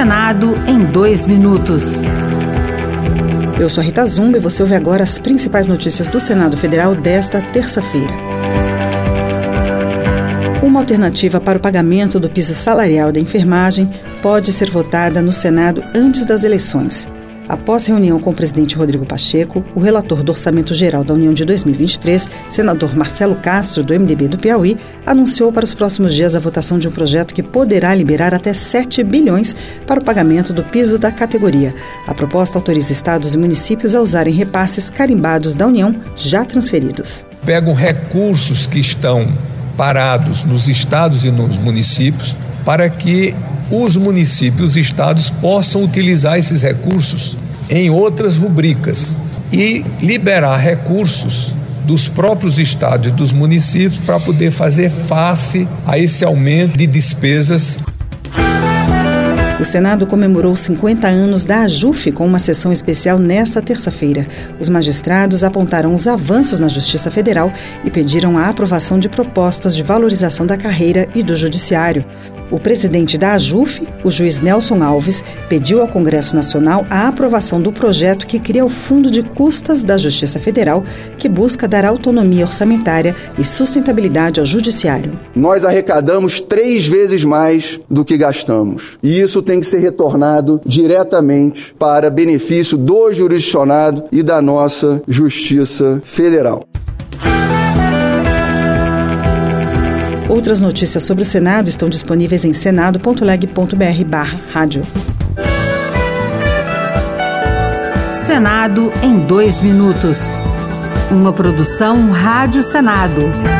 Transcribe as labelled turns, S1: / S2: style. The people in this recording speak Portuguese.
S1: Senado em dois minutos.
S2: Eu sou a Rita Zumba e você ouve agora as principais notícias do Senado Federal desta terça-feira. Uma alternativa para o pagamento do piso salarial da enfermagem pode ser votada no Senado antes das eleições. Após reunião com o presidente Rodrigo Pacheco, o relator do Orçamento Geral da União de 2023, senador Marcelo Castro, do MDB do Piauí, anunciou para os próximos dias a votação de um projeto que poderá liberar até 7 bilhões para o pagamento do piso da categoria. A proposta autoriza estados e municípios a usarem repasses carimbados da União já transferidos.
S3: Pegam recursos que estão parados nos estados e nos municípios para que os municípios e estados possam utilizar esses recursos em outras rubricas e liberar recursos dos próprios estados e dos municípios para poder fazer face a esse aumento de despesas
S2: o Senado comemorou 50 anos da AJUF com uma sessão especial nesta terça-feira. Os magistrados apontaram os avanços na Justiça Federal e pediram a aprovação de propostas de valorização da carreira e do Judiciário. O presidente da AJUF, o juiz Nelson Alves, pediu ao Congresso Nacional a aprovação do projeto que cria o Fundo de Custas da Justiça Federal, que busca dar autonomia orçamentária e sustentabilidade ao Judiciário.
S4: Nós arrecadamos três vezes mais do que gastamos. E isso tem que ser retornado diretamente para benefício do jurisdicionado e da nossa Justiça Federal.
S2: Outras notícias sobre o Senado estão disponíveis em senado.leg.br/rádio.
S1: Senado em dois minutos. Uma produção Rádio Senado.